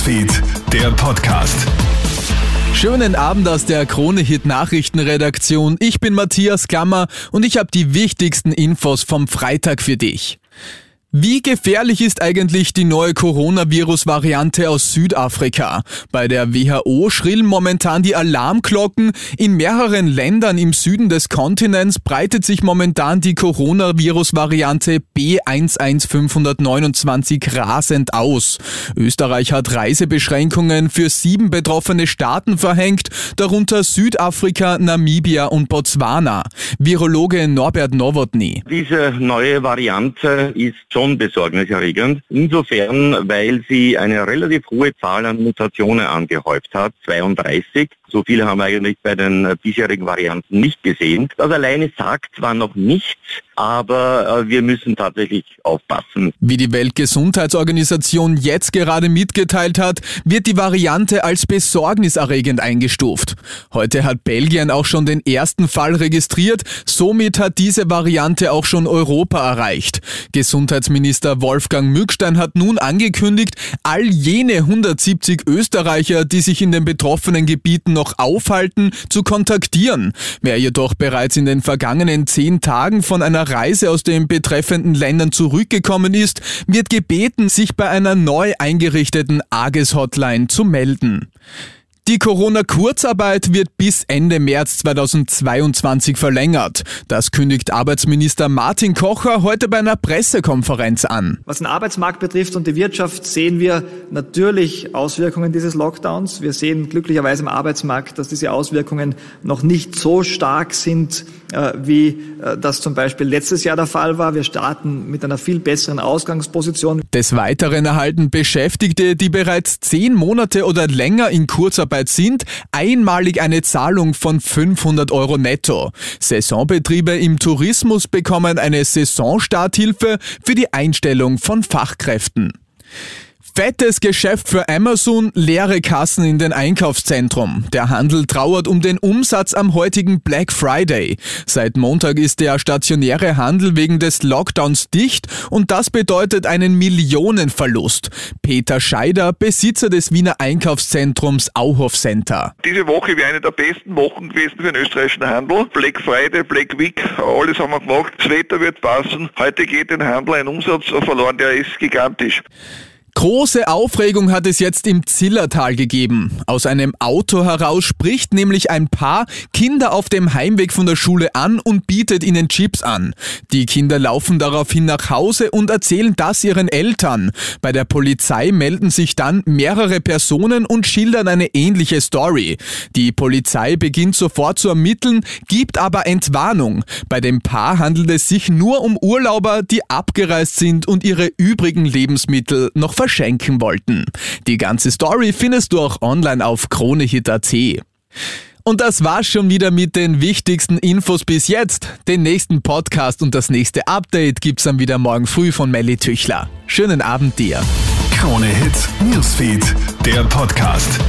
Newsfeed, der Podcast. Schönen Abend aus der Krone-Hit Nachrichtenredaktion. Ich bin Matthias Klammer und ich habe die wichtigsten Infos vom Freitag für dich. Wie gefährlich ist eigentlich die neue Coronavirus-Variante aus Südafrika? Bei der WHO schrillen momentan die Alarmglocken. In mehreren Ländern im Süden des Kontinents breitet sich momentan die Coronavirus-Variante B11529 rasend aus. Österreich hat Reisebeschränkungen für sieben betroffene Staaten verhängt, darunter Südafrika, Namibia und Botswana. Virologe Norbert Nowotny. Diese neue Variante ist schon besorgniserregend. Insofern, weil sie eine relativ hohe Zahl an Mutationen angehäuft hat, 32. So viele haben wir eigentlich bei den bisherigen Varianten nicht gesehen. Das alleine sagt zwar noch nichts, aber äh, wir müssen tatsächlich aufpassen. Wie die Weltgesundheitsorganisation jetzt gerade mitgeteilt hat, wird die Variante als besorgniserregend eingestuft. Heute hat Belgien auch schon den ersten Fall registriert, somit hat diese Variante auch schon Europa erreicht. Gesundheitsminister Wolfgang Mückstein hat nun angekündigt, all jene 170 Österreicher, die sich in den betroffenen Gebieten noch aufhalten, zu kontaktieren. Wer jedoch bereits in den vergangenen zehn Tagen von einer Reise aus den betreffenden Ländern zurückgekommen ist, wird gebeten, sich bei einer neu eingerichteten AGES-Hotline zu melden. Die Corona-Kurzarbeit wird bis Ende März 2022 verlängert. Das kündigt Arbeitsminister Martin Kocher heute bei einer Pressekonferenz an. Was den Arbeitsmarkt betrifft und die Wirtschaft sehen wir natürlich Auswirkungen dieses Lockdowns. Wir sehen glücklicherweise im Arbeitsmarkt, dass diese Auswirkungen noch nicht so stark sind, äh, wie äh, das zum Beispiel letztes Jahr der Fall war. Wir starten mit einer viel besseren Ausgangsposition. Des Weiteren erhalten Beschäftigte, die bereits zehn Monate oder länger in Kurzarbeit Kurzarbeit sind, einmalig eine Zahlung von 500 Euro netto. Saisonbetriebe im Tourismus bekommen eine Saisonstarthilfe für die Einstellung von Fachkräften. Fettes Geschäft für Amazon, leere Kassen in den Einkaufszentrum. Der Handel trauert um den Umsatz am heutigen Black Friday. Seit Montag ist der stationäre Handel wegen des Lockdowns dicht und das bedeutet einen Millionenverlust. Peter Scheider, Besitzer des Wiener Einkaufszentrums Auhof Center. Diese Woche wäre eine der besten Wochen gewesen für den österreichischen Handel. Black Friday, Black Week, alles haben wir gemacht. Das Wetter wird passen. Heute geht den Handel ein Umsatz verloren, der ist gigantisch. Große Aufregung hat es jetzt im Zillertal gegeben. Aus einem Auto heraus spricht nämlich ein Paar Kinder auf dem Heimweg von der Schule an und bietet ihnen Chips an. Die Kinder laufen daraufhin nach Hause und erzählen das ihren Eltern. Bei der Polizei melden sich dann mehrere Personen und schildern eine ähnliche Story. Die Polizei beginnt sofort zu ermitteln, gibt aber Entwarnung. Bei dem Paar handelt es sich nur um Urlauber, die abgereist sind und ihre übrigen Lebensmittel noch verschenken wollten. Die ganze Story findest du auch online auf kronehit.at. Und das war's schon wieder mit den wichtigsten Infos bis jetzt. Den nächsten Podcast und das nächste Update gibt's dann wieder morgen früh von Melly Tüchler. Schönen Abend dir. Krone Hits, Newsfeed, der Podcast.